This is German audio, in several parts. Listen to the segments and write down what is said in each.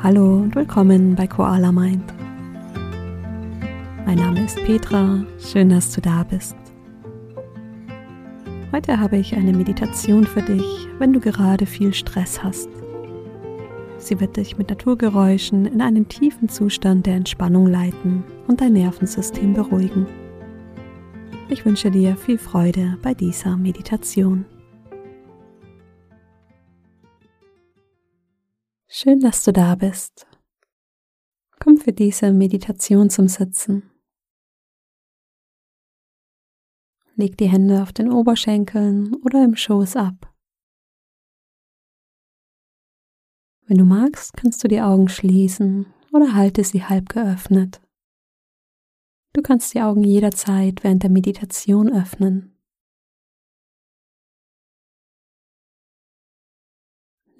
Hallo und willkommen bei Koala Mind. Mein Name ist Petra, schön, dass du da bist. Heute habe ich eine Meditation für dich, wenn du gerade viel Stress hast. Sie wird dich mit Naturgeräuschen in einen tiefen Zustand der Entspannung leiten und dein Nervensystem beruhigen. Ich wünsche dir viel Freude bei dieser Meditation. Schön, dass du da bist. Komm für diese Meditation zum Sitzen. Leg die Hände auf den Oberschenkeln oder im Schoß ab. Wenn du magst, kannst du die Augen schließen oder halte sie halb geöffnet. Du kannst die Augen jederzeit während der Meditation öffnen.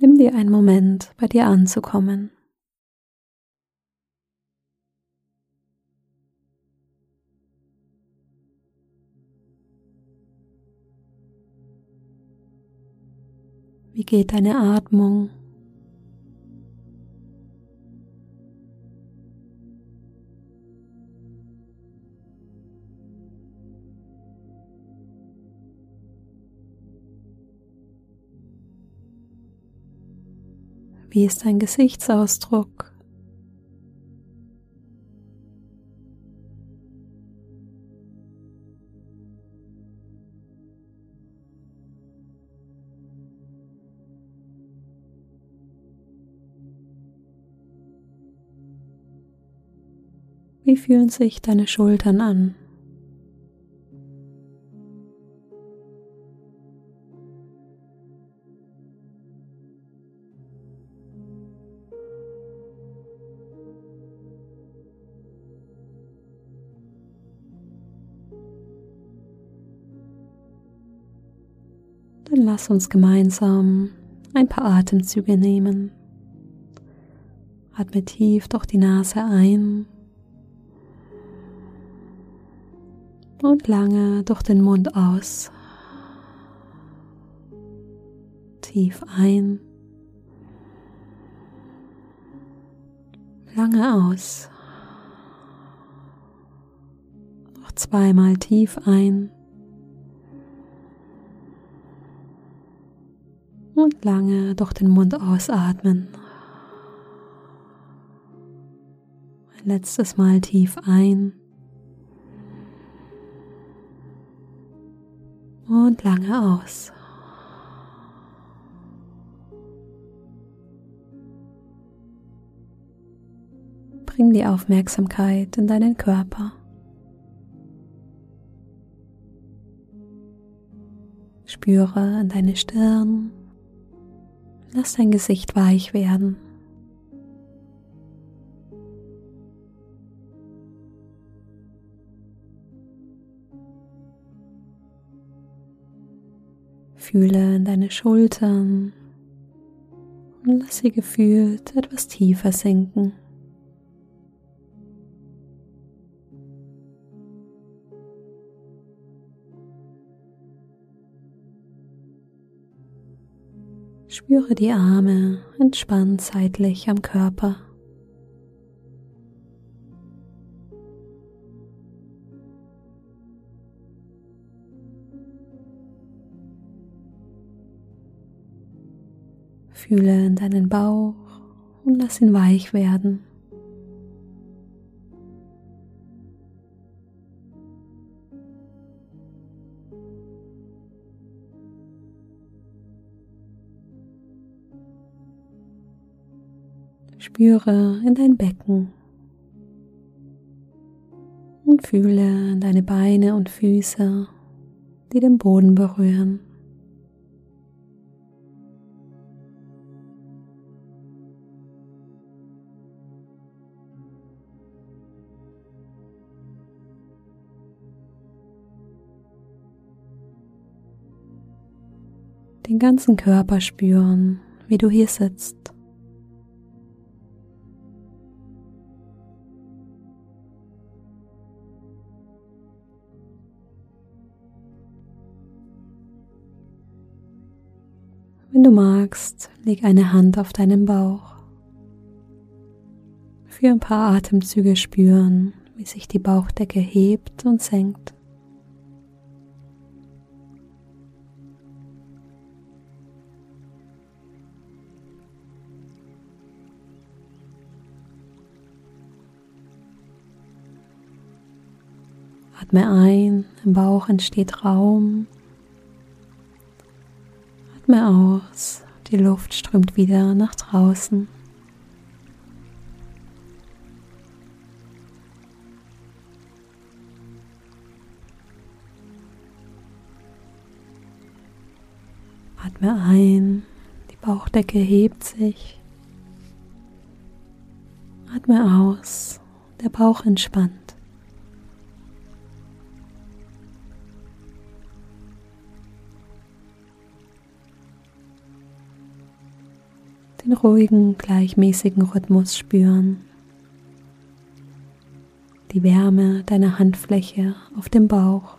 Nimm dir einen Moment, bei dir anzukommen. Wie geht deine Atmung? Wie ist dein Gesichtsausdruck? Wie fühlen sich deine Schultern an? Dann lass uns gemeinsam ein paar Atemzüge nehmen. Atme tief durch die Nase ein und lange durch den Mund aus. Tief ein, lange aus. Noch zweimal tief ein und lange durch den Mund ausatmen. Ein letztes Mal tief ein und lange aus. Bring die Aufmerksamkeit in deinen Körper. Spüre in deine Stirn, Lass dein Gesicht weich werden. Fühle in deine Schultern und lass sie gefühlt etwas tiefer sinken. Spüre die Arme entspannt seitlich am Körper. Fühle in deinen Bauch und lass ihn weich werden. Spüre in dein Becken und fühle deine Beine und Füße, die den Boden berühren. Den ganzen Körper spüren, wie du hier sitzt. Du magst, leg eine Hand auf deinen Bauch. für ein paar Atemzüge spüren, wie sich die Bauchdecke hebt und senkt. Atme ein, im Bauch entsteht Raum. Atme aus, die Luft strömt wieder nach draußen. Atme ein, die Bauchdecke hebt sich. Atme aus, der Bauch entspannt. Den ruhigen, gleichmäßigen Rhythmus spüren. Die Wärme deiner Handfläche auf dem Bauch.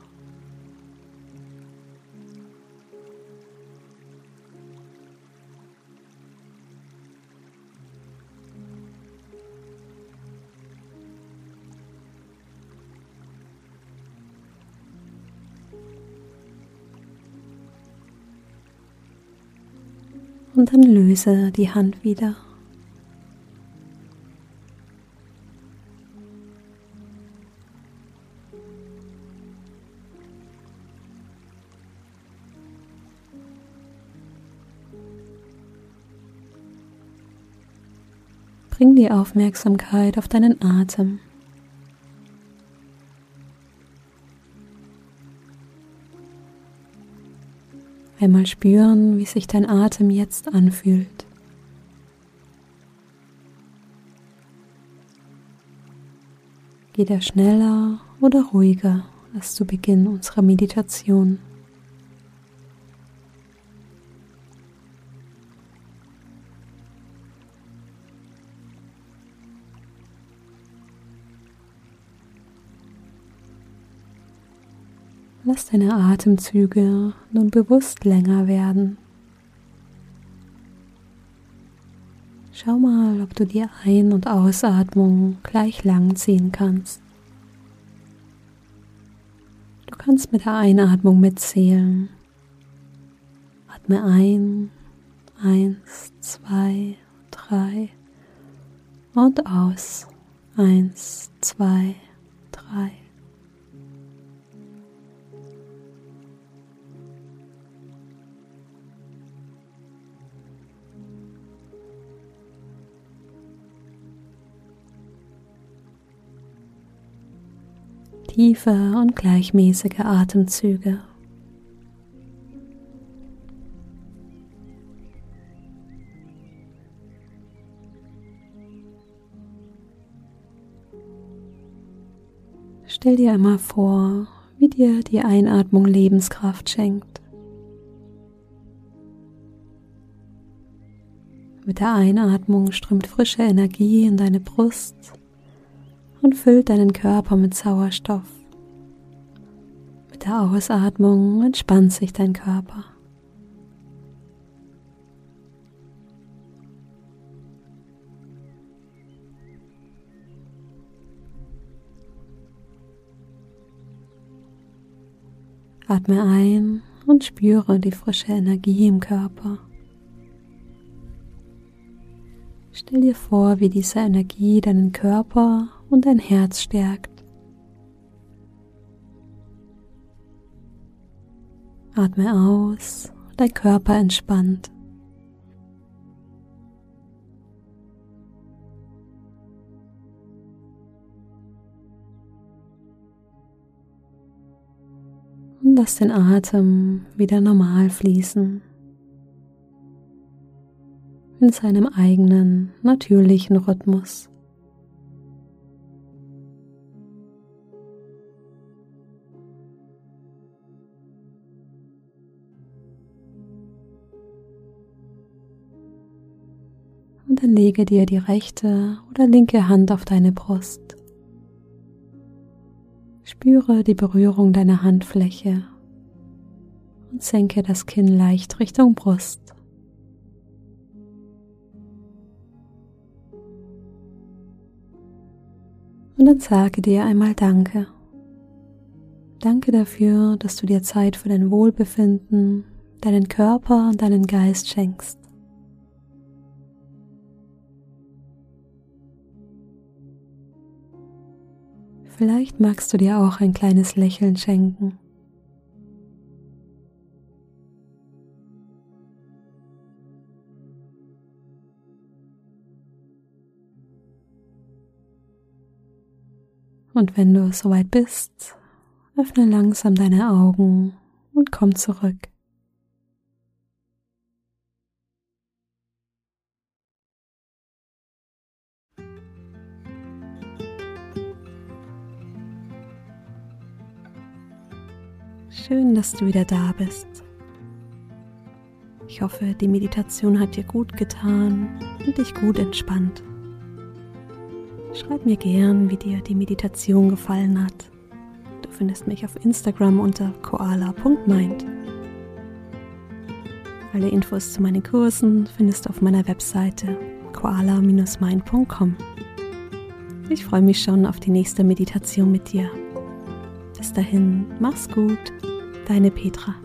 Und dann löse die Hand wieder. Bring die Aufmerksamkeit auf deinen Atem. Einmal spüren, wie sich dein Atem jetzt anfühlt. Geht er schneller oder ruhiger als zu Beginn unserer Meditation? Lass deine Atemzüge nun bewusst länger werden. Schau mal, ob du die Ein- und Ausatmung gleich lang ziehen kannst. Du kannst mit der Einatmung mitzählen. Atme ein, eins, zwei, drei und aus, eins, zwei, drei. Tiefe und gleichmäßige Atemzüge. Stell dir einmal vor, wie dir die Einatmung Lebenskraft schenkt. Mit der Einatmung strömt frische Energie in deine Brust und füllt deinen Körper mit Sauerstoff. Mit der Ausatmung entspannt sich dein Körper. Atme ein und spüre die frische Energie im Körper. Stell dir vor, wie diese Energie deinen Körper und dein Herz stärkt. Atme aus, dein Körper entspannt. Und lass den Atem wieder normal fließen. In seinem eigenen, natürlichen Rhythmus. Und dann lege dir die rechte oder linke Hand auf deine Brust. Spüre die Berührung deiner Handfläche und senke das Kinn leicht Richtung Brust. Und dann sage dir einmal Danke. Danke dafür, dass du dir Zeit für dein Wohlbefinden, deinen Körper und deinen Geist schenkst. Vielleicht magst du dir auch ein kleines Lächeln schenken. Und wenn du soweit bist, öffne langsam deine Augen und komm zurück. Schön, dass du wieder da bist. Ich hoffe, die Meditation hat dir gut getan und dich gut entspannt. Schreib mir gern, wie dir die Meditation gefallen hat. Du findest mich auf Instagram unter koala.mind. Alle Infos zu meinen Kursen findest du auf meiner Webseite koala-mind.com. Ich freue mich schon auf die nächste Meditation mit dir. Bis dahin, mach's gut, deine Petra.